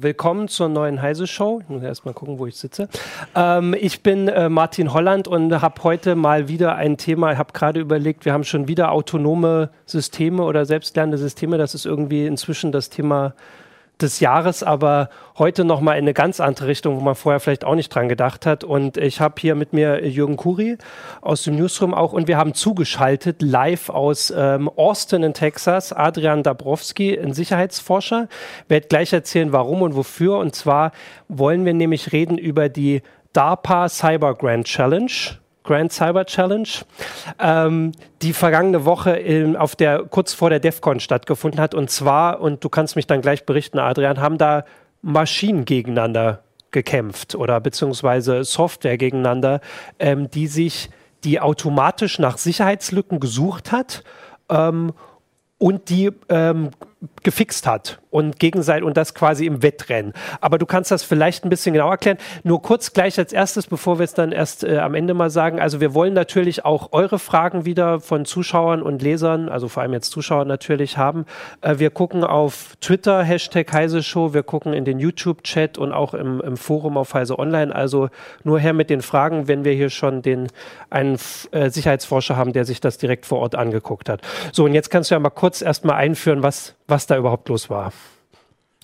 willkommen zur neuen Heise Show. Ich muss erst mal gucken, wo ich sitze. Ähm, ich bin äh, Martin Holland und habe heute mal wieder ein Thema. Ich habe gerade überlegt, wir haben schon wieder autonome Systeme oder selbstlernende Systeme. Das ist irgendwie inzwischen das Thema des Jahres, aber heute nochmal in eine ganz andere Richtung, wo man vorher vielleicht auch nicht dran gedacht hat. Und ich habe hier mit mir Jürgen Kuri aus dem Newsroom auch und wir haben zugeschaltet live aus ähm, Austin in Texas, Adrian Dabrowski, ein Sicherheitsforscher. Werde gleich erzählen, warum und wofür. Und zwar wollen wir nämlich reden über die DARPA Cyber Grand Challenge Grand Cyber Challenge, ähm, die vergangene Woche in, auf der, kurz vor der DEFCON stattgefunden hat. Und zwar, und du kannst mich dann gleich berichten, Adrian, haben da Maschinen gegeneinander gekämpft oder beziehungsweise Software gegeneinander, ähm, die sich, die automatisch nach Sicherheitslücken gesucht hat ähm, und die ähm, gefixt hat und gegenseitig und das quasi im Wettrennen. Aber du kannst das vielleicht ein bisschen genauer erklären. Nur kurz gleich als erstes, bevor wir es dann erst äh, am Ende mal sagen. Also wir wollen natürlich auch eure Fragen wieder von Zuschauern und Lesern, also vor allem jetzt Zuschauern natürlich haben. Äh, wir gucken auf Twitter, Hashtag Heise Show, wir gucken in den YouTube-Chat und auch im, im, Forum auf Heise Online. Also nur her mit den Fragen, wenn wir hier schon den einen äh, Sicherheitsforscher haben, der sich das direkt vor Ort angeguckt hat. So, und jetzt kannst du ja mal kurz erstmal einführen, was, was da überhaupt los war.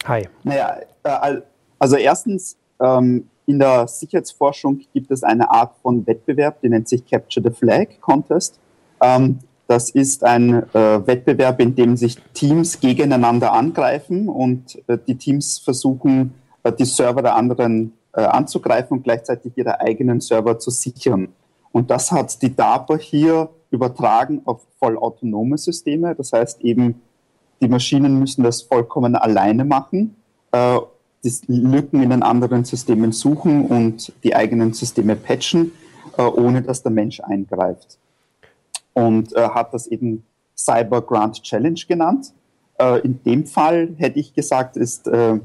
Hi. Naja, äh, also erstens, ähm, in der Sicherheitsforschung gibt es eine Art von Wettbewerb, die nennt sich Capture the Flag Contest. Ähm, das ist ein äh, Wettbewerb, in dem sich Teams gegeneinander angreifen und äh, die Teams versuchen, die Server der anderen anzugreifen und gleichzeitig ihre eigenen Server zu sichern. Und das hat die DARPA hier übertragen auf vollautonome Systeme. Das heißt eben, die Maschinen müssen das vollkommen alleine machen, äh, die Lücken in den anderen Systemen suchen und die eigenen Systeme patchen, äh, ohne dass der Mensch eingreift. Und äh, hat das eben Cyber Grant Challenge genannt. Äh, in dem Fall hätte ich gesagt, ist äh,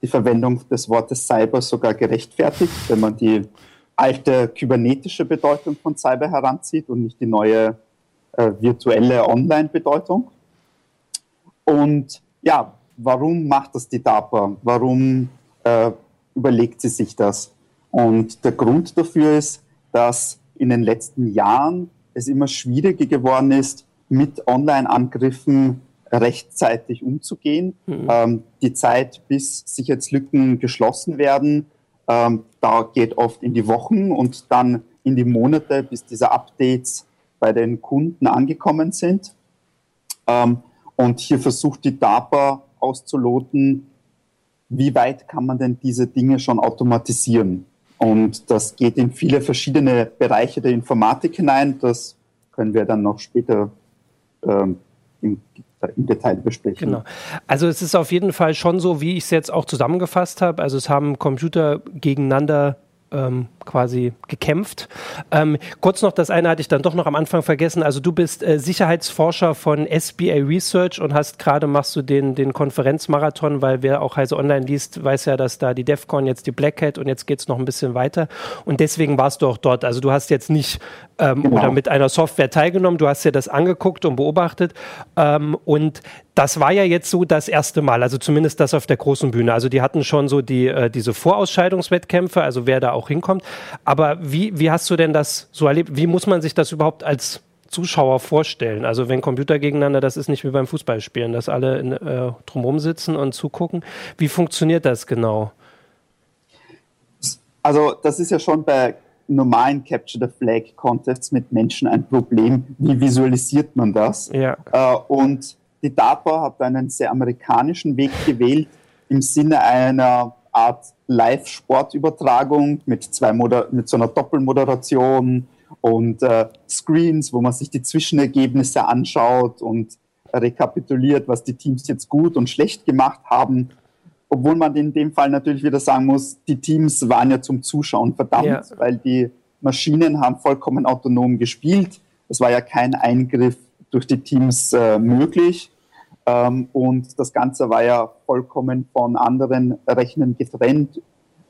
die Verwendung des Wortes Cyber sogar gerechtfertigt, wenn man die alte kybernetische Bedeutung von Cyber heranzieht und nicht die neue äh, virtuelle Online-Bedeutung. Und ja, warum macht das die DARPA? Warum äh, überlegt sie sich das? Und der Grund dafür ist, dass in den letzten Jahren es immer schwieriger geworden ist, mit Online-Angriffen rechtzeitig umzugehen. Mhm. Ähm, die Zeit, bis Sicherheitslücken geschlossen werden, ähm, da geht oft in die Wochen und dann in die Monate, bis diese Updates bei den Kunden angekommen sind. Ähm, und hier versucht die DARPA auszuloten, wie weit kann man denn diese Dinge schon automatisieren. Und das geht in viele verschiedene Bereiche der Informatik hinein. Das können wir dann noch später ähm, im, im, Detail besprechen. Genau. Also es ist auf jeden Fall schon so, wie ich es jetzt auch zusammengefasst habe. Also es haben Computer gegeneinander ähm, quasi gekämpft. Ähm, kurz noch, das eine hatte ich dann doch noch am Anfang vergessen. Also du bist äh, Sicherheitsforscher von SBA Research und hast gerade machst du den, den Konferenzmarathon, weil wer auch Heise Online liest, weiß ja, dass da die DEFCON jetzt die Black Hat und jetzt geht es noch ein bisschen weiter. Und deswegen warst du auch dort. Also du hast jetzt nicht ähm, genau. oder mit einer Software teilgenommen, du hast dir das angeguckt und beobachtet. Ähm, und das war ja jetzt so das erste Mal, also zumindest das auf der großen Bühne. Also die hatten schon so die, äh, diese Vorausscheidungswettkämpfe, also wer da auch hinkommt. Aber wie, wie hast du denn das so erlebt? Wie muss man sich das überhaupt als Zuschauer vorstellen? Also wenn Computer gegeneinander, das ist nicht wie beim Fußballspielen, dass alle in, äh, drumherum sitzen und zugucken. Wie funktioniert das genau? Also das ist ja schon bei normalen Capture the Flag Contests mit Menschen ein Problem. Wie visualisiert man das? Ja. Äh, und die DARPA hat einen sehr amerikanischen Weg gewählt im Sinne einer Art Live-Sportübertragung mit, zwei Moder mit so einer Doppelmoderation und äh, Screens, wo man sich die Zwischenergebnisse anschaut und rekapituliert, was die Teams jetzt gut und schlecht gemacht haben. Obwohl man in dem Fall natürlich wieder sagen muss, die Teams waren ja zum Zuschauen verdammt, ja. weil die Maschinen haben vollkommen autonom gespielt. Es war ja kein Eingriff durch die Teams äh, möglich. Ähm, und das Ganze war ja vollkommen von anderen Rechnern getrennt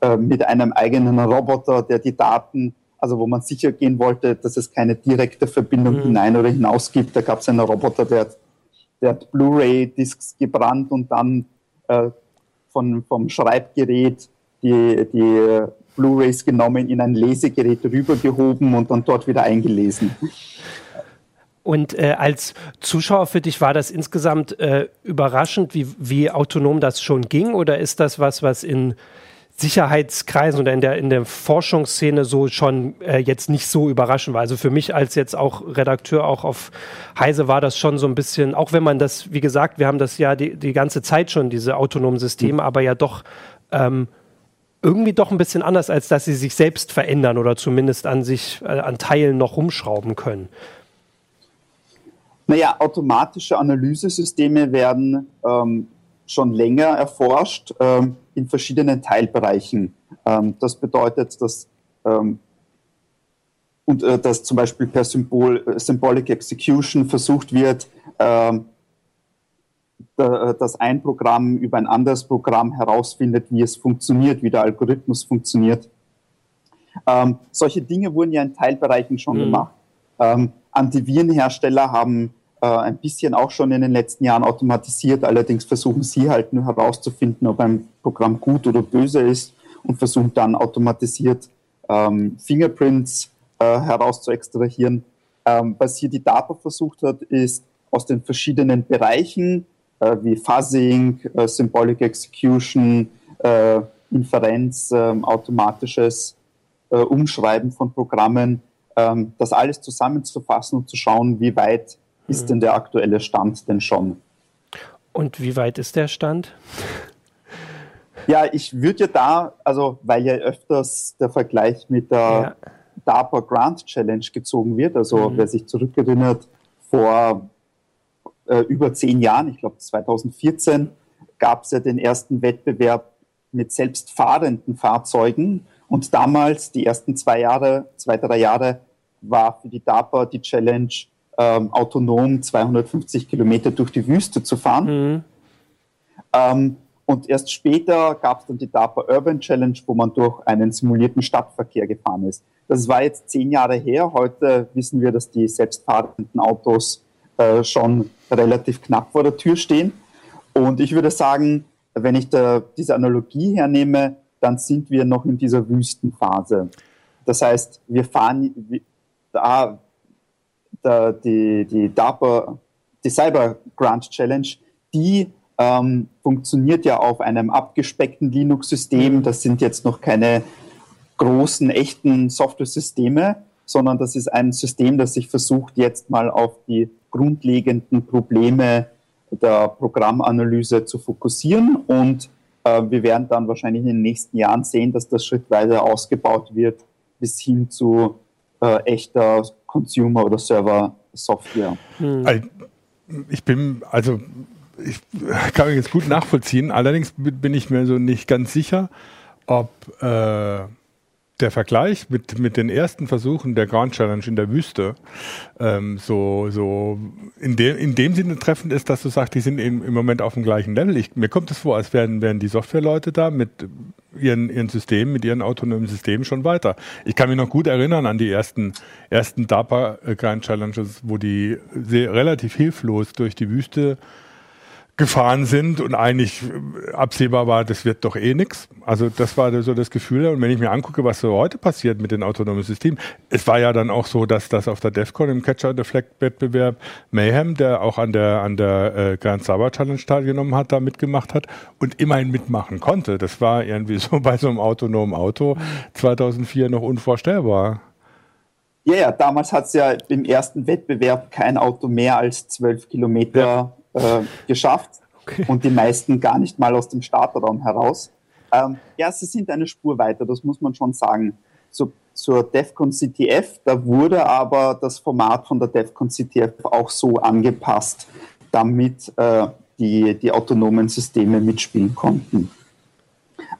äh, mit einem eigenen Roboter, der die Daten, also wo man sicher gehen wollte, dass es keine direkte Verbindung mhm. hinein oder hinaus gibt. Da gab es einen Roboter, der, der hat Blu-ray-Discs gebrannt und dann äh, von, vom Schreibgerät die, die Blu-rays genommen, in ein Lesegerät rübergehoben und dann dort wieder eingelesen. Und äh, als Zuschauer für dich war das insgesamt äh, überraschend, wie, wie autonom das schon ging? Oder ist das was, was in Sicherheitskreisen oder in der, in der Forschungsszene so schon äh, jetzt nicht so überraschend war? Also für mich als jetzt auch Redakteur auch auf Heise war das schon so ein bisschen, auch wenn man das, wie gesagt, wir haben das ja die, die ganze Zeit schon, diese autonomen Systeme, mhm. aber ja doch ähm, irgendwie doch ein bisschen anders, als dass sie sich selbst verändern oder zumindest an sich, äh, an Teilen noch rumschrauben können. Naja, automatische Analysesysteme werden ähm, schon länger erforscht ähm, in verschiedenen Teilbereichen. Ähm, das bedeutet, dass, ähm, und, äh, dass zum Beispiel per Symbol, äh, Symbolic Execution versucht wird, ähm, äh, dass ein Programm über ein anderes Programm herausfindet, wie es funktioniert, wie der Algorithmus funktioniert. Ähm, solche Dinge wurden ja in Teilbereichen schon mhm. gemacht. Antivirenhersteller haben äh, ein bisschen auch schon in den letzten Jahren automatisiert, allerdings versuchen sie halt nur herauszufinden, ob ein Programm gut oder böse ist und versuchen dann automatisiert ähm, Fingerprints äh, herauszuextrahieren. Ähm, was hier die DARPA versucht hat, ist aus den verschiedenen Bereichen äh, wie Fuzzing, äh, Symbolic Execution, äh, Inferenz, ähm, automatisches äh, Umschreiben von Programmen, ähm, das alles zusammenzufassen und zu schauen, wie weit ist mhm. denn der aktuelle Stand denn schon. Und wie weit ist der Stand? Ja, ich würde ja da, also weil ja öfters der Vergleich mit der ja. DARPA Grant Challenge gezogen wird, also mhm. wer sich zurückerinnert, vor äh, über zehn Jahren, ich glaube 2014, gab es ja den ersten Wettbewerb mit selbstfahrenden Fahrzeugen und damals, die ersten zwei Jahre, zwei, drei Jahre, war für die DARPA die Challenge, ähm, autonom 250 Kilometer durch die Wüste zu fahren. Mhm. Ähm, und erst später gab es dann die DARPA Urban Challenge, wo man durch einen simulierten Stadtverkehr gefahren ist. Das war jetzt zehn Jahre her. Heute wissen wir, dass die selbstfahrenden Autos äh, schon relativ knapp vor der Tür stehen. Und ich würde sagen, wenn ich da diese Analogie hernehme, dann sind wir noch in dieser Wüstenphase. Das heißt, wir fahren da der, die, die DARPA, die Cyber Grant Challenge, die ähm, funktioniert ja auf einem abgespeckten Linux-System. Mhm. Das sind jetzt noch keine großen, echten Software-Systeme, sondern das ist ein System, das sich versucht, jetzt mal auf die grundlegenden Probleme der Programmanalyse zu fokussieren. Und äh, wir werden dann wahrscheinlich in den nächsten Jahren sehen, dass das schrittweise ausgebaut wird bis hin zu äh, echter Consumer- oder Server-Software. Hm. Ich bin, also ich kann mich jetzt gut nachvollziehen, allerdings bin ich mir so nicht ganz sicher, ob äh, der Vergleich mit, mit den ersten Versuchen der Grand Challenge in der Wüste ähm, so, so in, de, in dem Sinne treffend ist, dass du sagst, die sind im, im Moment auf dem gleichen Level. Ich, mir kommt es vor, als wären, wären die Softwareleute da mit ihren, ihren Systemen, mit ihren autonomen Systemen schon weiter. Ich kann mich noch gut erinnern an die ersten, ersten DARPA Grand Challenges, wo die sehr, relativ hilflos durch die Wüste gefahren sind und eigentlich absehbar war, das wird doch eh nix. Also das war so das Gefühl. Und wenn ich mir angucke, was so heute passiert mit den autonomen Systemen, es war ja dann auch so, dass das auf der DEFCON im Catcher the Flag Wettbewerb Mayhem, der auch an der an der äh, Grand Saba Challenge teilgenommen hat, da mitgemacht hat und immerhin mitmachen konnte. Das war irgendwie so bei so einem autonomen Auto 2004 noch unvorstellbar. Ja, ja, damals hat es ja im ersten Wettbewerb kein Auto mehr als zwölf Kilometer ja äh, geschafft okay. und die meisten gar nicht mal aus dem Starterraum heraus. Ähm, ja, sie sind eine Spur weiter, das muss man schon sagen. So, zur DEFCON CTF, da wurde aber das Format von der DEFCON CTF auch so angepasst, damit äh, die, die autonomen Systeme mitspielen konnten.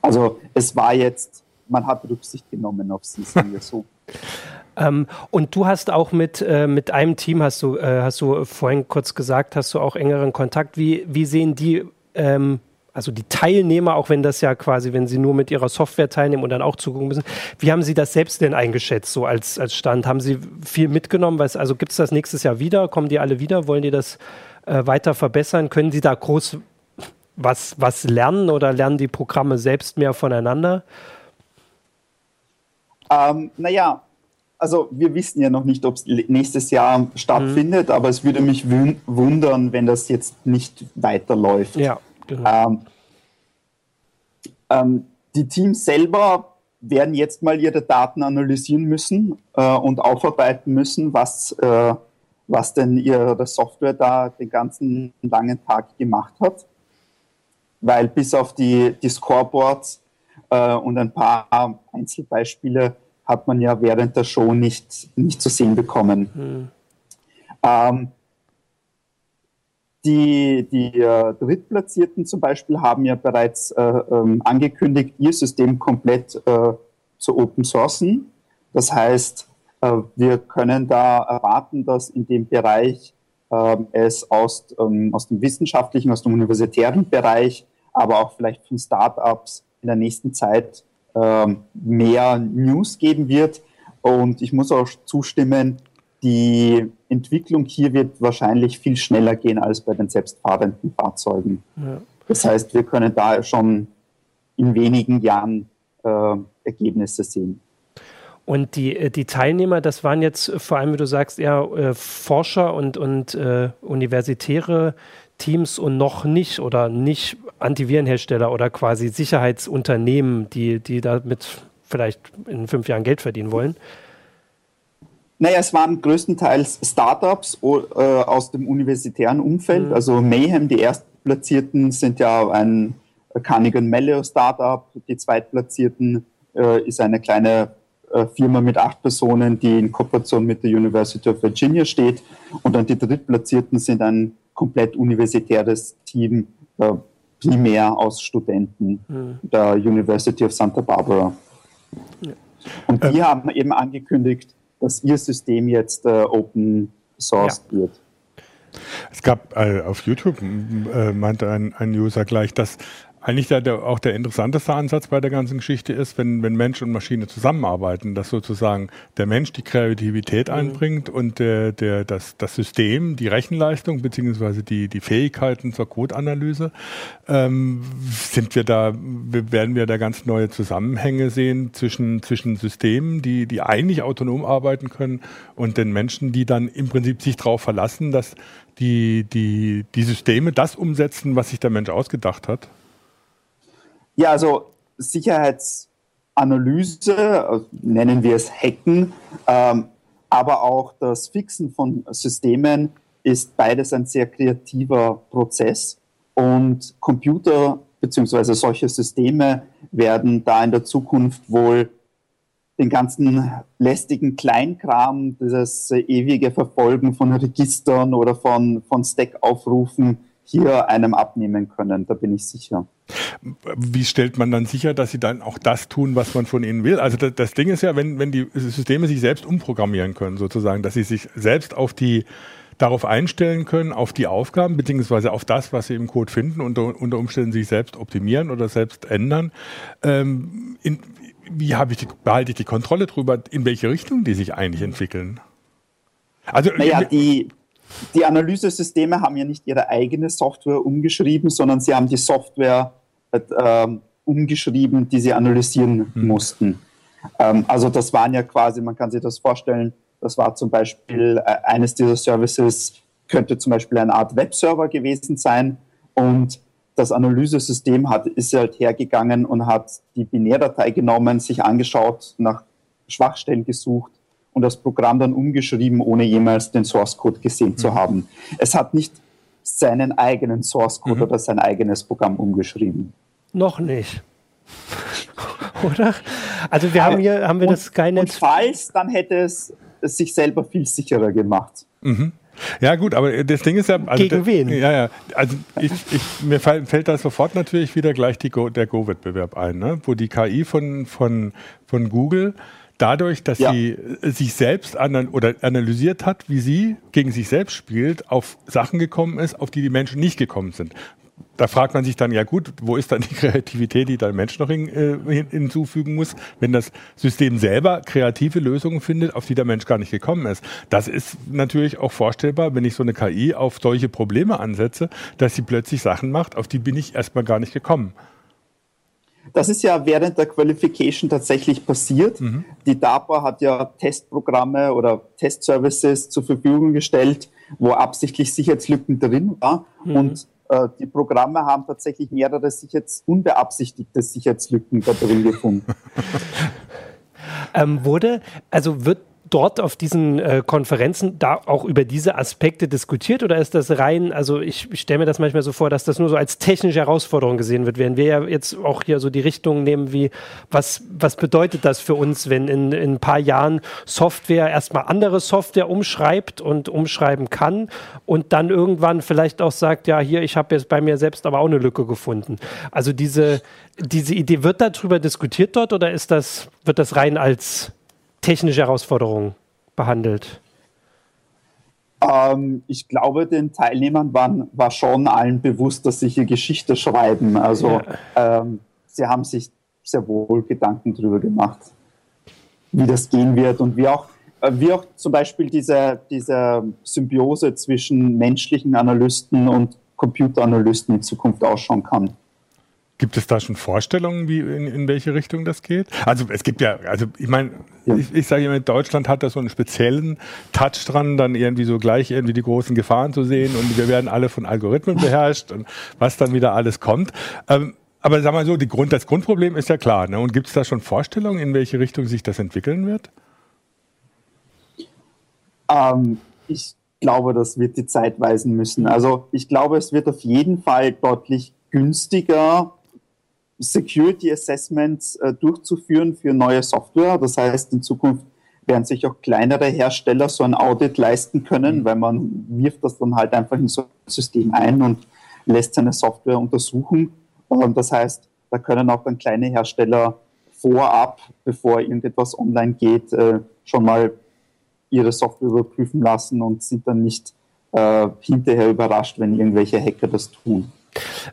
Also es war jetzt, man hat Rücksicht genommen auf sie, sagen wir so. Ähm, und du hast auch mit, äh, mit einem Team, hast du, äh, hast du vorhin kurz gesagt, hast du auch engeren Kontakt. Wie, wie sehen die, ähm, also die Teilnehmer, auch wenn das ja quasi, wenn sie nur mit ihrer Software teilnehmen und dann auch zugucken müssen, wie haben sie das selbst denn eingeschätzt, so als, als Stand? Haben sie viel mitgenommen? Weiß, also gibt es das nächstes Jahr wieder? Kommen die alle wieder? Wollen die das äh, weiter verbessern? Können sie da groß was, was lernen oder lernen die Programme selbst mehr voneinander? Ähm, naja, also wir wissen ja noch nicht, ob es nächstes Jahr stattfindet, mhm. aber es würde mich wundern, wenn das jetzt nicht weiterläuft. Ja, genau. Ähm, ähm, die Teams selber werden jetzt mal ihre Daten analysieren müssen äh, und aufarbeiten müssen, was, äh, was denn ihre Software da den ganzen langen Tag gemacht hat. Weil bis auf die, die Scoreboards äh, und ein paar Einzelbeispiele hat man ja während der Show nicht, nicht zu sehen bekommen. Hm. Ähm, die, die äh, Drittplatzierten zum Beispiel haben ja bereits äh, ähm, angekündigt, ihr System komplett äh, zu open sourcen. Das heißt, äh, wir können da erwarten, dass in dem Bereich ähm, es aus, ähm, aus dem wissenschaftlichen, aus dem universitären Bereich, aber auch vielleicht von Startups in der nächsten Zeit mehr News geben wird. Und ich muss auch zustimmen, die Entwicklung hier wird wahrscheinlich viel schneller gehen als bei den selbstfahrenden Fahrzeugen. Ja. Das heißt, wir können da schon in wenigen Jahren äh, Ergebnisse sehen. Und die, äh, die Teilnehmer, das waren jetzt vor allem, wie du sagst, eher äh, Forscher und, und äh, universitäre Teams und noch nicht oder nicht Antivirenhersteller oder quasi Sicherheitsunternehmen, die, die damit vielleicht in fünf Jahren Geld verdienen wollen. Naja, es waren größtenteils Startups äh, aus dem universitären Umfeld. Mhm. Also Mayhem, die Erstplatzierten, sind ja ein Carnegie Mellon Startup. Die Zweitplatzierten äh, ist eine kleine äh, Firma mit acht Personen, die in Kooperation mit der University of Virginia steht. Und dann die Drittplatzierten sind ein komplett universitäres Team, äh, primär aus Studenten mhm. der University of Santa Barbara. Ja. Und die ähm. haben eben angekündigt, dass ihr System jetzt äh, Open Source ja. wird. Es gab äh, auf YouTube, äh, meinte ein, ein User gleich, dass eigentlich der, der, auch der interessanteste Ansatz bei der ganzen Geschichte ist, wenn, wenn Mensch und Maschine zusammenarbeiten, dass sozusagen der Mensch die Kreativität mhm. einbringt und der, der, das, das System, die Rechenleistung beziehungsweise die, die Fähigkeiten zur Codeanalyse, ähm, sind wir da, werden wir da ganz neue Zusammenhänge sehen zwischen, zwischen Systemen, die, die eigentlich autonom arbeiten können und den Menschen, die dann im Prinzip sich darauf verlassen, dass die, die, die Systeme das umsetzen, was sich der Mensch ausgedacht hat? Ja, also Sicherheitsanalyse, nennen wir es Hacken, ähm, aber auch das Fixen von Systemen ist beides ein sehr kreativer Prozess und Computer bzw. solche Systeme werden da in der Zukunft wohl den ganzen lästigen Kleinkram, dieses ewige Verfolgen von Registern oder von, von Stack-Aufrufen hier einem abnehmen können, da bin ich sicher. Wie stellt man dann sicher, dass sie dann auch das tun, was man von ihnen will? Also das, das Ding ist ja, wenn, wenn die Systeme sich selbst umprogrammieren können, sozusagen, dass sie sich selbst auf die darauf einstellen können, auf die Aufgaben, beziehungsweise auf das, was sie im Code finden, und unter Umständen sich selbst optimieren oder selbst ändern. Ähm, in, wie habe ich die, behalte ich die Kontrolle darüber, in welche Richtung die sich eigentlich entwickeln? Also, naja, die, die Analysesysteme haben ja nicht ihre eigene Software umgeschrieben, sondern sie haben die Software äh, umgeschrieben, die sie analysieren mhm. mussten. Ähm, also das waren ja quasi, man kann sich das vorstellen, das war zum Beispiel äh, eines dieser Services, könnte zum Beispiel eine Art Webserver gewesen sein und das Analysesystem hat, ist halt hergegangen und hat die Binärdatei genommen, sich angeschaut, nach Schwachstellen gesucht und das Programm dann umgeschrieben, ohne jemals den Source Code gesehen mhm. zu haben. Es hat nicht seinen eigenen Source Code mhm. oder sein eigenes Programm umgeschrieben. Noch nicht. oder? Also wir haben hier haben wir und, das Skynet. Und falls, dann hätte es, es sich selber viel sicherer gemacht. Mhm. Ja gut, aber das Ding ist ja... Also Gegen wen? Ja, ja. Also ich, ich, mir fällt da sofort natürlich wieder gleich Go, der Go-Wettbewerb ein, ne? wo die KI von, von, von Google dadurch, dass ja. sie sich selbst anal oder analysiert hat, wie sie gegen sich selbst spielt, auf Sachen gekommen ist, auf die die Menschen nicht gekommen sind. da fragt man sich dann, ja gut, wo ist dann die Kreativität, die dann Mensch noch hin, äh, hinzufügen muss, wenn das System selber kreative Lösungen findet, auf die der Mensch gar nicht gekommen ist. Das ist natürlich auch vorstellbar, wenn ich so eine KI auf solche Probleme ansetze, dass sie plötzlich Sachen macht, auf die bin ich erstmal gar nicht gekommen. Das ist ja während der Qualification tatsächlich passiert. Mhm. Die DARPA hat ja Testprogramme oder Testservices zur Verfügung gestellt, wo absichtlich Sicherheitslücken drin waren. Mhm. Und äh, die Programme haben tatsächlich mehrere Sicherheits unbeabsichtigte Sicherheitslücken da drin gefunden. ähm, wurde, also wird dort auf diesen äh, Konferenzen da auch über diese Aspekte diskutiert oder ist das rein, also ich, ich stelle mir das manchmal so vor, dass das nur so als technische Herausforderung gesehen wird, während wir ja jetzt auch hier so die Richtung nehmen wie, was, was bedeutet das für uns, wenn in, in ein paar Jahren Software erstmal andere Software umschreibt und umschreiben kann und dann irgendwann vielleicht auch sagt, ja, hier, ich habe jetzt bei mir selbst aber auch eine Lücke gefunden. Also diese, diese Idee, wird darüber diskutiert dort oder ist das, wird das rein als technische Herausforderungen behandelt? Ähm, ich glaube, den Teilnehmern waren, war schon allen bewusst, dass sie hier Geschichte schreiben. Also ja. ähm, sie haben sich sehr wohl Gedanken darüber gemacht, wie das gehen wird und wie auch, äh, wie auch zum Beispiel diese, diese Symbiose zwischen menschlichen Analysten und Computeranalysten in Zukunft ausschauen kann. Gibt es da schon Vorstellungen, wie in, in welche Richtung das geht? Also es gibt ja, also ich meine, ja. ich, ich sage immer, Deutschland hat da so einen speziellen Touch dran, dann irgendwie so gleich irgendwie die großen Gefahren zu sehen und wir werden alle von Algorithmen beherrscht und was dann wieder alles kommt. Ähm, aber sag mal so, Grund, das Grundproblem ist ja klar. Ne? Und gibt es da schon Vorstellungen, in welche Richtung sich das entwickeln wird? Ähm, ich glaube, das wird die Zeit weisen müssen. Also ich glaube, es wird auf jeden Fall deutlich günstiger Security Assessments äh, durchzuführen für neue Software. Das heißt, in Zukunft werden sich auch kleinere Hersteller so ein Audit leisten können, mhm. weil man wirft das dann halt einfach in so ein System ein und lässt seine Software untersuchen. Und das heißt, da können auch dann kleine Hersteller vorab, bevor irgendetwas online geht, äh, schon mal ihre Software überprüfen lassen und sind dann nicht äh, hinterher überrascht, wenn irgendwelche Hacker das tun.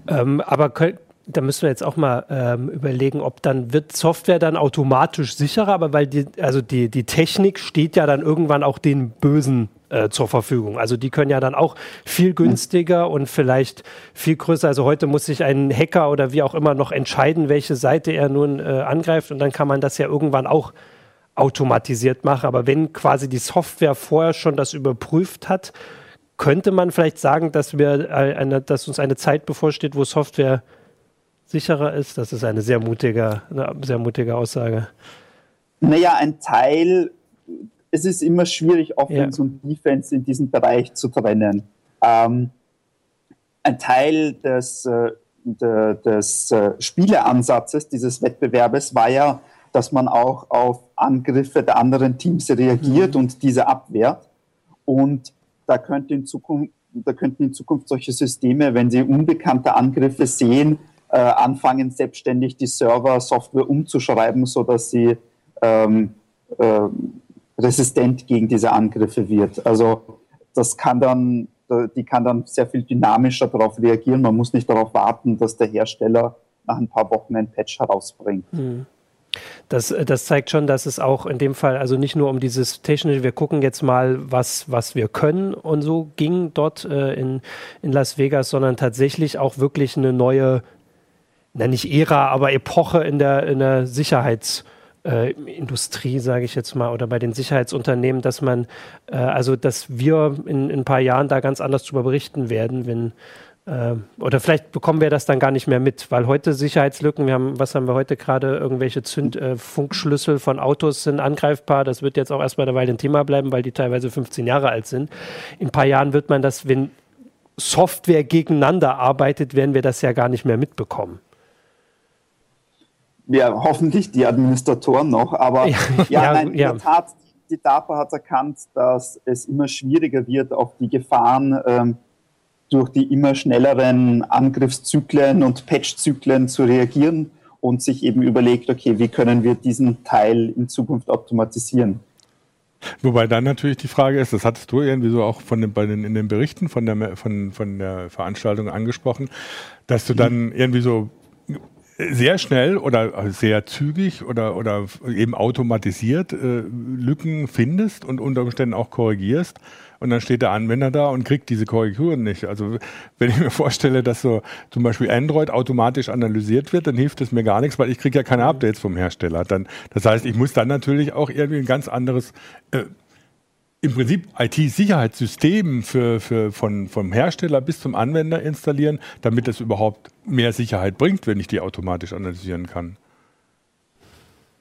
Ähm, aber da müssen wir jetzt auch mal ähm, überlegen, ob dann wird Software dann automatisch sicherer, aber weil die, also die, die Technik steht ja dann irgendwann auch den Bösen äh, zur Verfügung. Also die können ja dann auch viel günstiger und vielleicht viel größer. Also heute muss sich ein Hacker oder wie auch immer noch entscheiden, welche Seite er nun äh, angreift und dann kann man das ja irgendwann auch automatisiert machen. Aber wenn quasi die Software vorher schon das überprüft hat, könnte man vielleicht sagen, dass wir eine, dass uns eine Zeit bevorsteht, wo Software sicherer ist? Das ist eine sehr mutige, eine sehr mutige Aussage. Naja, ein Teil, es ist immer schwierig, Offense ja. und Defense in diesem Bereich zu trennen. Ähm, ein Teil des, äh, de, des äh, Spieleansatzes dieses Wettbewerbes war ja, dass man auch auf Angriffe der anderen Teams reagiert mhm. und diese abwehrt. Und da, könnte in Zukunft, da könnten in Zukunft solche Systeme, wenn sie unbekannte Angriffe sehen, äh, anfangen, selbstständig die Server-Software umzuschreiben, sodass sie ähm, äh, resistent gegen diese Angriffe wird. Also das kann dann, die kann dann sehr viel dynamischer darauf reagieren. Man muss nicht darauf warten, dass der Hersteller nach ein paar Wochen ein Patch herausbringt. Mhm. Das, äh, das zeigt schon, dass es auch in dem Fall, also nicht nur um dieses technische, wir gucken jetzt mal, was, was wir können und so ging dort äh, in, in Las Vegas, sondern tatsächlich auch wirklich eine neue, na nicht Ära, aber Epoche in der, in der Sicherheitsindustrie, äh, sage ich jetzt mal, oder bei den Sicherheitsunternehmen, dass man, äh, also dass wir in, in, ein paar Jahren da ganz anders darüber berichten werden, wenn äh, oder vielleicht bekommen wir das dann gar nicht mehr mit, weil heute Sicherheitslücken, wir haben, was haben wir heute gerade, irgendwelche Zünd, äh, Funkschlüssel von Autos sind angreifbar. Das wird jetzt auch erstmal eine Weile ein Thema bleiben, weil die teilweise 15 Jahre alt sind. In ein paar Jahren wird man das, wenn Software gegeneinander arbeitet, werden wir das ja gar nicht mehr mitbekommen. Ja, hoffentlich die Administratoren noch, aber ja, ja, nein, ja. in der Tat, die DARPA hat erkannt, dass es immer schwieriger wird, auf die Gefahren ähm, durch die immer schnelleren Angriffszyklen und Patchzyklen zu reagieren und sich eben überlegt, okay, wie können wir diesen Teil in Zukunft automatisieren? Wobei dann natürlich die Frage ist, das hattest du irgendwie so auch von den, bei den, in den Berichten von der, von, von der Veranstaltung angesprochen, dass du dann irgendwie so sehr schnell oder sehr zügig oder, oder eben automatisiert äh, Lücken findest und unter Umständen auch korrigierst. Und dann steht der Anwender da und kriegt diese Korrekturen nicht. Also wenn ich mir vorstelle, dass so zum Beispiel Android automatisch analysiert wird, dann hilft es mir gar nichts, weil ich kriege ja keine Updates vom Hersteller. Dann, das heißt, ich muss dann natürlich auch irgendwie ein ganz anderes äh, im Prinzip IT-Sicherheitssystem für, für, von, vom Hersteller bis zum Anwender installieren, damit es überhaupt mehr Sicherheit bringt, wenn ich die automatisch analysieren kann.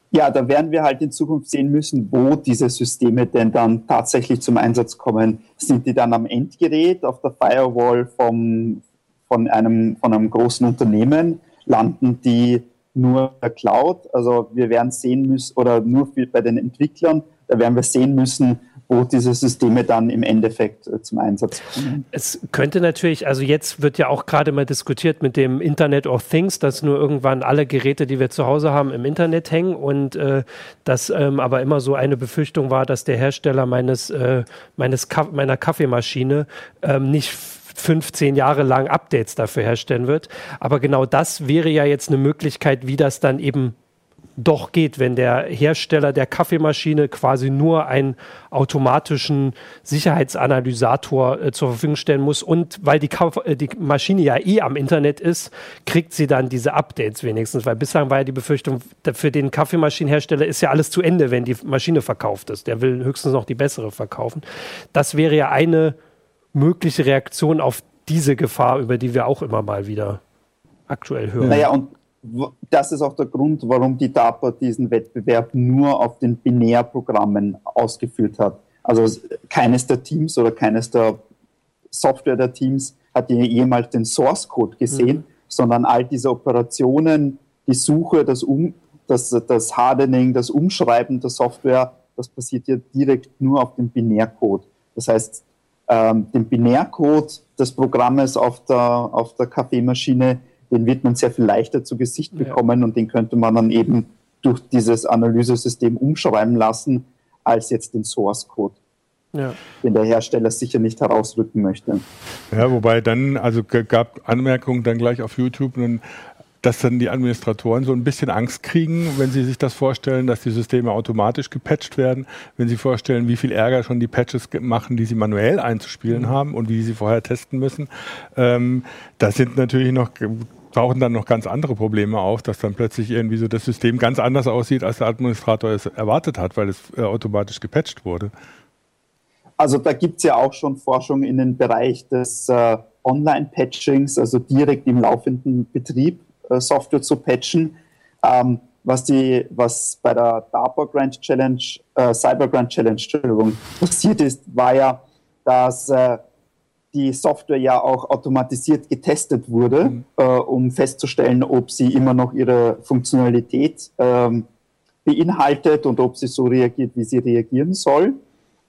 Ja, da werden wir halt in Zukunft sehen müssen, wo diese Systeme denn dann tatsächlich zum Einsatz kommen. Sind die dann am Endgerät, auf der Firewall vom, von, einem, von einem großen Unternehmen? Landen die nur der Cloud? Also wir werden sehen müssen, oder nur für, bei den Entwicklern, da werden wir sehen müssen, wo diese Systeme dann im Endeffekt äh, zum Einsatz kommen. Es könnte natürlich, also jetzt wird ja auch gerade mal diskutiert mit dem Internet of Things, dass nur irgendwann alle Geräte, die wir zu Hause haben, im Internet hängen und äh, dass ähm, aber immer so eine Befürchtung war, dass der Hersteller meines, äh, meines Ka meiner Kaffeemaschine ähm, nicht 15 Jahre lang Updates dafür herstellen wird. Aber genau das wäre ja jetzt eine Möglichkeit, wie das dann eben doch geht, wenn der Hersteller der Kaffeemaschine quasi nur einen automatischen Sicherheitsanalysator äh, zur Verfügung stellen muss und weil die, Kaff äh, die Maschine ja eh am Internet ist, kriegt sie dann diese Updates wenigstens, weil bislang war ja die Befürchtung, für den Kaffeemaschinenhersteller ist ja alles zu Ende, wenn die Maschine verkauft ist. Der will höchstens noch die bessere verkaufen. Das wäre ja eine mögliche Reaktion auf diese Gefahr, über die wir auch immer mal wieder aktuell hören. Naja, und das ist auch der Grund, warum die DARPA diesen Wettbewerb nur auf den Binärprogrammen ausgeführt hat. Also keines der Teams oder keines der Software der Teams hat jemals den Source Code gesehen, mhm. sondern all diese Operationen, die Suche, das, um, das, das Hardening, das Umschreiben der Software, das passiert ja direkt nur auf dem Binärcode. Das heißt, ähm, den Binärcode des Programmes auf der, auf der Kaffeemaschine den wird man sehr viel leichter zu Gesicht bekommen ja. und den könnte man dann eben durch dieses Analysesystem umschreiben lassen, als jetzt den Source Code. Ja. den der Hersteller sicher nicht herausrücken möchte. Ja, wobei dann, also gab Anmerkungen dann gleich auf YouTube, nun dass dann die Administratoren so ein bisschen Angst kriegen, wenn sie sich das vorstellen, dass die Systeme automatisch gepatcht werden, wenn sie vorstellen, wie viel Ärger schon die Patches machen, die sie manuell einzuspielen mhm. haben und wie sie vorher testen müssen. Ähm, das sind natürlich noch tauchen dann noch ganz andere Probleme auf, dass dann plötzlich irgendwie so das System ganz anders aussieht, als der Administrator es erwartet hat, weil es äh, automatisch gepatcht wurde. Also da gibt es ja auch schon Forschung in den Bereich des äh, Online-Patchings, also direkt im laufenden Betrieb äh, Software zu patchen. Ähm, was, die, was bei der DARPA Grant Challenge, äh, Cyber Grant Challenge, passiert ist, war ja, dass äh, die Software ja auch automatisiert getestet wurde, mhm. äh, um festzustellen, ob sie immer noch ihre Funktionalität ähm, beinhaltet und ob sie so reagiert, wie sie reagieren soll.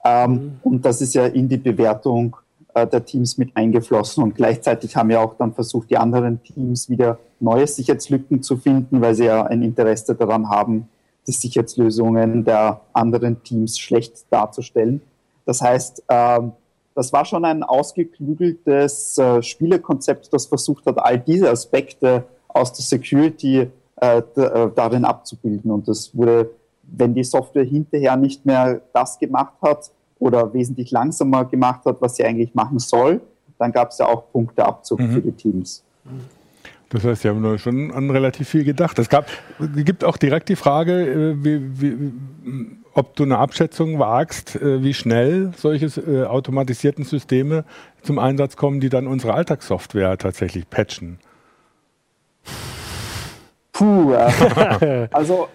Ähm, mhm. Und das ist ja in die Bewertung äh, der Teams mit eingeflossen. Und gleichzeitig haben wir auch dann versucht, die anderen Teams wieder neue Sicherheitslücken zu finden, weil sie ja ein Interesse daran haben, die Sicherheitslösungen der anderen Teams schlecht darzustellen. Das heißt, ähm, das war schon ein ausgeklügeltes äh, Spielekonzept, das versucht hat, all diese Aspekte aus der Security äh, äh, darin abzubilden. Und das wurde, wenn die Software hinterher nicht mehr das gemacht hat oder wesentlich langsamer gemacht hat, was sie eigentlich machen soll, dann gab es ja auch Punkteabzug mhm. für die Teams. Das heißt, Sie haben schon an relativ viel gedacht. Es gab, gibt auch direkt die Frage, äh, wie, wie, ob du eine Abschätzung wagst, äh, wie schnell solche äh, automatisierten Systeme zum Einsatz kommen, die dann unsere Alltagssoftware tatsächlich patchen. Puh, also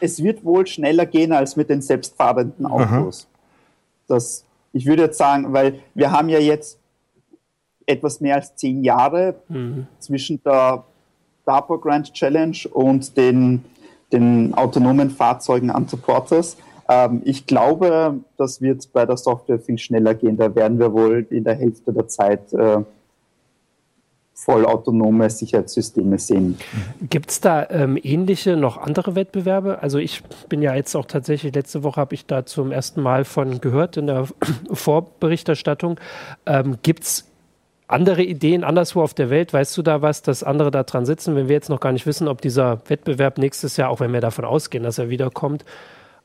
es wird wohl schneller gehen als mit den selbstfahrenden Autos. Das, ich würde jetzt sagen, weil wir haben ja jetzt etwas mehr als zehn Jahre mhm. zwischen der DARPA Grand Challenge und den, den autonomen Fahrzeugen an Supporters. Ähm, ich glaube, das wird bei der Software viel schneller gehen. Da werden wir wohl in der Hälfte der Zeit äh, vollautonome Sicherheitssysteme sehen. Gibt es da ähm, ähnliche, noch andere Wettbewerbe? Also ich bin ja jetzt auch tatsächlich, letzte Woche habe ich da zum ersten Mal von gehört in der Vorberichterstattung. Ähm, Gibt es andere Ideen anderswo auf der Welt? Weißt du da was, dass andere da dran sitzen, wenn wir jetzt noch gar nicht wissen, ob dieser Wettbewerb nächstes Jahr, auch wenn wir davon ausgehen, dass er wiederkommt,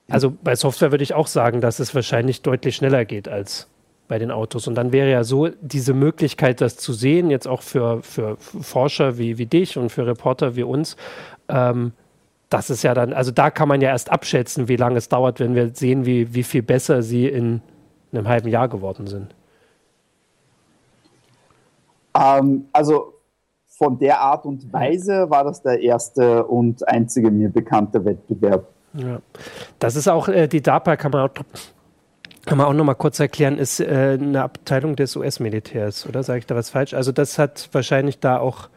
also bei Software würde ich auch sagen, dass es wahrscheinlich deutlich schneller geht als bei den Autos. Und dann wäre ja so diese Möglichkeit, das zu sehen, jetzt auch für, für Forscher wie, wie dich und für Reporter wie uns, ähm, das ist ja dann, also da kann man ja erst abschätzen, wie lange es dauert, wenn wir sehen, wie, wie viel besser sie in einem halben Jahr geworden sind. Ähm, also von der Art und Weise war das der erste und einzige mir bekannte Wettbewerb. Ja. Das ist auch äh, die DARPA, kann man auch, kann man auch noch mal kurz erklären, ist äh, eine Abteilung des US-Militärs, oder sage ich da was falsch? Also das hat wahrscheinlich da auch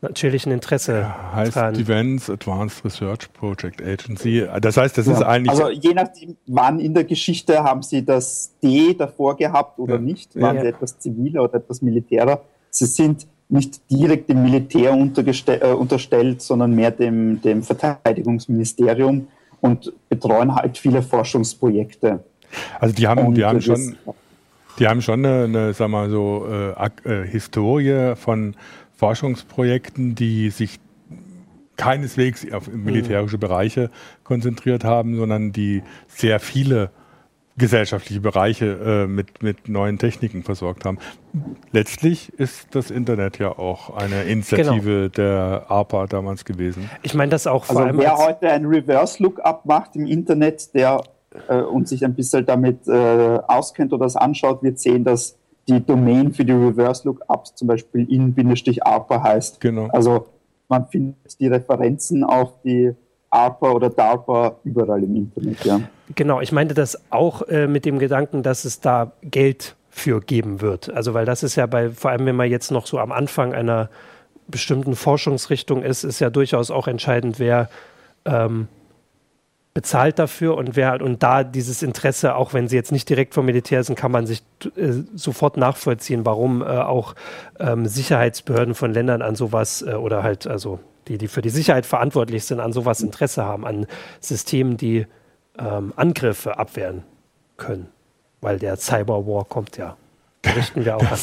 natürlich ein Interesse ja, heißt dran. Defense Advanced Research Project Agency. Das heißt, das ja. ist eigentlich. Also je nachdem, wann in der Geschichte haben Sie das D davor gehabt oder ja. nicht, waren Sie etwas ziviler oder etwas militärer. Sie sind nicht direkt dem Militär äh, unterstellt, sondern mehr dem, dem Verteidigungsministerium und betreuen halt viele Forschungsprojekte. Also die haben, die haben schon, die haben schon eine, eine sag mal so, äh, äh, Historie von Forschungsprojekten, die sich keineswegs auf militärische Bereiche konzentriert haben, sondern die sehr viele gesellschaftliche Bereiche äh, mit, mit neuen Techniken versorgt haben. Letztlich ist das Internet ja auch eine Initiative genau. der ARPA damals gewesen. Ich meine das auch vor also allem. Wer heute ein Reverse-Lookup macht im Internet, der äh, und sich ein bisschen damit äh, auskennt oder das anschaut, wird sehen, dass die Domain für die Reverse-Lookups zum Beispiel in-ARPA heißt. Genau. Also man findet die Referenzen auf die ARPA oder DARPA überall im Internet, ja. Genau, ich meinte das auch äh, mit dem Gedanken, dass es da Geld für geben wird. Also weil das ist ja bei, vor allem wenn man jetzt noch so am Anfang einer bestimmten Forschungsrichtung ist, ist ja durchaus auch entscheidend, wer ähm, bezahlt dafür und wer und da dieses Interesse, auch wenn sie jetzt nicht direkt vom Militär sind, kann man sich äh, sofort nachvollziehen, warum äh, auch ähm, Sicherheitsbehörden von Ländern an sowas äh, oder halt also die, die für die Sicherheit verantwortlich sind, an sowas Interesse haben, an Systemen, die ähm, Angriffe abwehren können. Weil der Cyberwar kommt ja. Richten wir auch an.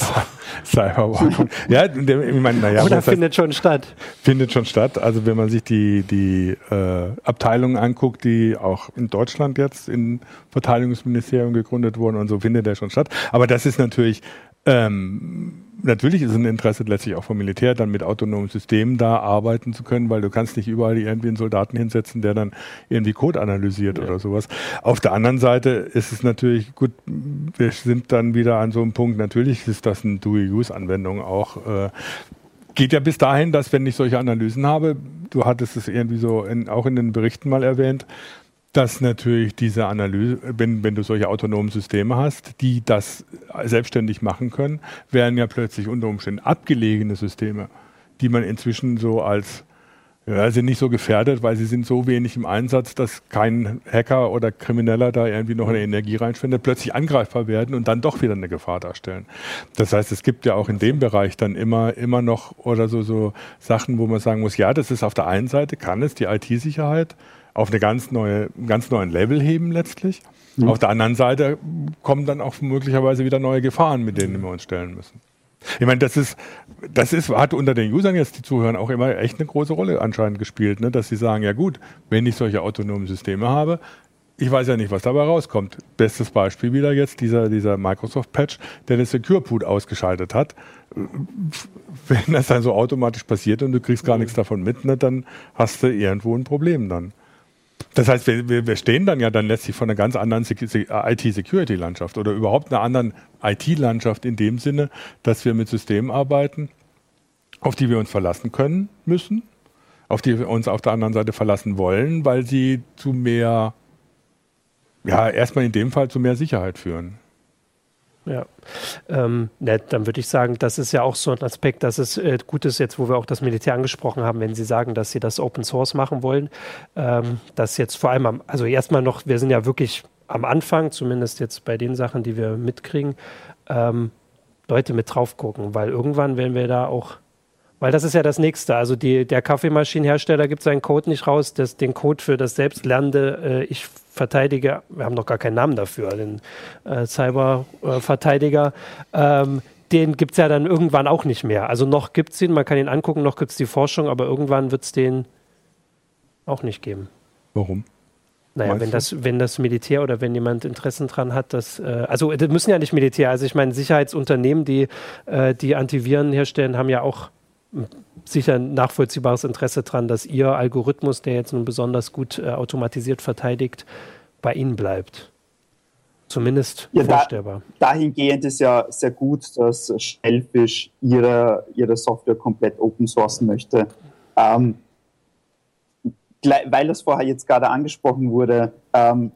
Cyberwar. ja, ich meine, naja. Oder findet schon statt? Findet schon statt. Also wenn man sich die, die äh, Abteilungen anguckt, die auch in Deutschland jetzt im Verteidigungsministerium gegründet wurden und so, findet der schon statt. Aber das ist natürlich ähm, natürlich ist es ein Interesse letztlich auch vom Militär, dann mit autonomen Systemen da arbeiten zu können, weil du kannst nicht überall irgendwie einen Soldaten hinsetzen, der dann irgendwie Code analysiert ja. oder sowas. Auf der anderen Seite ist es natürlich gut, wir sind dann wieder an so einem Punkt, natürlich ist das eine Dual-Use-Anwendung auch. Äh, geht ja bis dahin, dass wenn ich solche Analysen habe, du hattest es irgendwie so in, auch in den Berichten mal erwähnt, dass natürlich diese Analyse, wenn, wenn du solche autonomen Systeme hast, die das selbstständig machen können, werden ja plötzlich unter Umständen abgelegene Systeme, die man inzwischen so als ja, sind nicht so gefährdet, weil sie sind so wenig im Einsatz, dass kein Hacker oder Krimineller da irgendwie noch eine Energie reinspendet, plötzlich angreifbar werden und dann doch wieder eine Gefahr darstellen. Das heißt, es gibt ja auch in dem Bereich dann immer, immer noch oder so, so Sachen, wo man sagen muss, ja, das ist auf der einen Seite, kann es die IT-Sicherheit auf eine ganz neue, ganz neuen Level heben letztlich. Mhm. Auf der anderen Seite kommen dann auch möglicherweise wieder neue Gefahren, mit denen wir uns stellen müssen. Ich meine, das ist, das ist, hat unter den Usern jetzt die Zuhörer auch immer echt eine große Rolle anscheinend gespielt, ne? dass sie sagen, ja gut, wenn ich solche autonomen Systeme habe, ich weiß ja nicht, was dabei rauskommt. Bestes Beispiel wieder jetzt dieser, dieser Microsoft-Patch, der den Secure Boot ausgeschaltet hat. Wenn das dann so automatisch passiert und du kriegst gar nichts davon mit, ne, dann hast du irgendwo ein Problem dann. Das heißt, wir, wir stehen dann ja dann letztlich vor einer ganz anderen IT-Security-Landschaft oder überhaupt einer anderen IT-Landschaft in dem Sinne, dass wir mit Systemen arbeiten, auf die wir uns verlassen können müssen, auf die wir uns auf der anderen Seite verlassen wollen, weil sie zu mehr, ja, erstmal in dem Fall zu mehr Sicherheit führen. Ja, ähm, ne, dann würde ich sagen, das ist ja auch so ein Aspekt, dass es äh, gut ist, jetzt wo wir auch das Militär angesprochen haben, wenn Sie sagen, dass Sie das Open Source machen wollen, ähm, dass jetzt vor allem, am, also erstmal noch, wir sind ja wirklich am Anfang, zumindest jetzt bei den Sachen, die wir mitkriegen, ähm, Leute mit drauf gucken, weil irgendwann werden wir da auch Weil das ist ja das Nächste. Also die, der Kaffeemaschinenhersteller gibt seinen Code nicht raus, das, den Code für das selbstlernende äh, Ich verteidige, wir haben noch gar keinen Namen dafür, den äh, Cyberverteidiger, ähm, den gibt es ja dann irgendwann auch nicht mehr. Also noch gibt es ihn, man kann ihn angucken, noch gibt es die Forschung, aber irgendwann wird es den auch nicht geben. Warum? Naja, wenn das, wenn das Militär oder wenn jemand Interessen dran hat, dass, äh, also das müssen ja nicht Militär, also ich meine, Sicherheitsunternehmen, die, äh, die Antiviren herstellen, haben ja auch sicher ein nachvollziehbares Interesse dran, dass ihr Algorithmus, der jetzt nun besonders gut äh, automatisiert verteidigt, bei ihnen bleibt. Zumindest ja, vorstellbar. Da, dahingehend ist ja sehr gut, dass Shellfish ihre, ihre Software komplett open sourcen möchte. Ähm, weil das vorher jetzt gerade angesprochen wurde, ähm,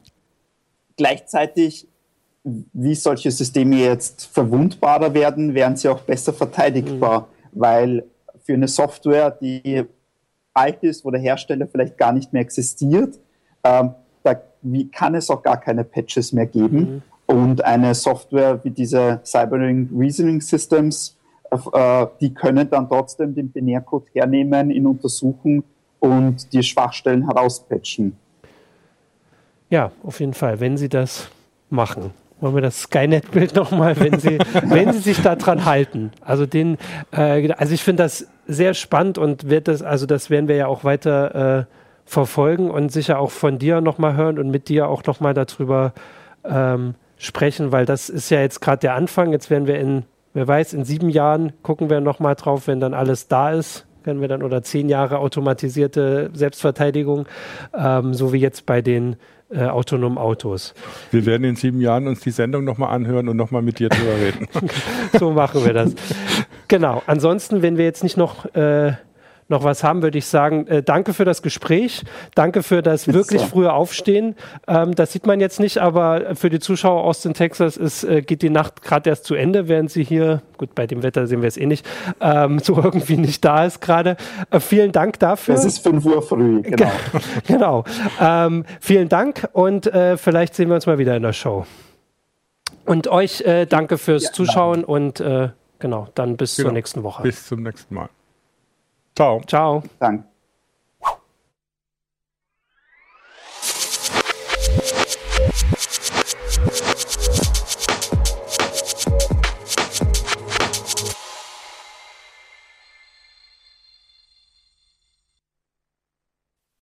gleichzeitig, wie solche Systeme jetzt verwundbarer werden, werden sie auch besser verteidigbar, mhm. weil für eine Software, die alt ist, wo der Hersteller vielleicht gar nicht mehr existiert, ähm, da wie, kann es auch gar keine Patches mehr geben. Mhm. Und eine Software wie diese Cyberring Reasoning Systems, äh, die können dann trotzdem den Binärcode hernehmen, ihn untersuchen und die Schwachstellen herauspatchen. Ja, auf jeden Fall, wenn sie das machen. Wollen wir das Skynet-Bild nochmal, wenn Sie, wenn Sie sich daran halten. Also den, äh, also ich finde das sehr spannend und wird das, also das werden wir ja auch weiter äh, verfolgen und sicher auch von dir nochmal hören und mit dir auch nochmal darüber ähm, sprechen, weil das ist ja jetzt gerade der Anfang. Jetzt werden wir in, wer weiß, in sieben Jahren gucken wir nochmal drauf, wenn dann alles da ist, werden wir dann oder zehn Jahre automatisierte Selbstverteidigung, ähm, so wie jetzt bei den äh, autonomen Autos. Wir werden in sieben Jahren uns die Sendung nochmal anhören und nochmal mit dir drüber reden. so machen wir das. Genau. Ansonsten, wenn wir jetzt nicht noch äh, noch was haben, würde ich sagen, äh, danke für das Gespräch, danke für das wirklich so. frühe Aufstehen. Ähm, das sieht man jetzt nicht, aber für die Zuschauer aus den Texas ist, äh, geht die Nacht gerade erst zu Ende, während sie hier, gut, bei dem Wetter sehen wir es eh nicht, ähm, so irgendwie nicht da ist gerade. Äh, vielen Dank dafür. Es ist 5 Uhr früh, genau. genau. Ähm, vielen Dank und äh, vielleicht sehen wir uns mal wieder in der Show. Und euch äh, danke fürs ja, Zuschauen danke. und äh, genau, dann bis genau. zur nächsten Woche. Bis zum nächsten Mal. Ciao. Ciao. Danke.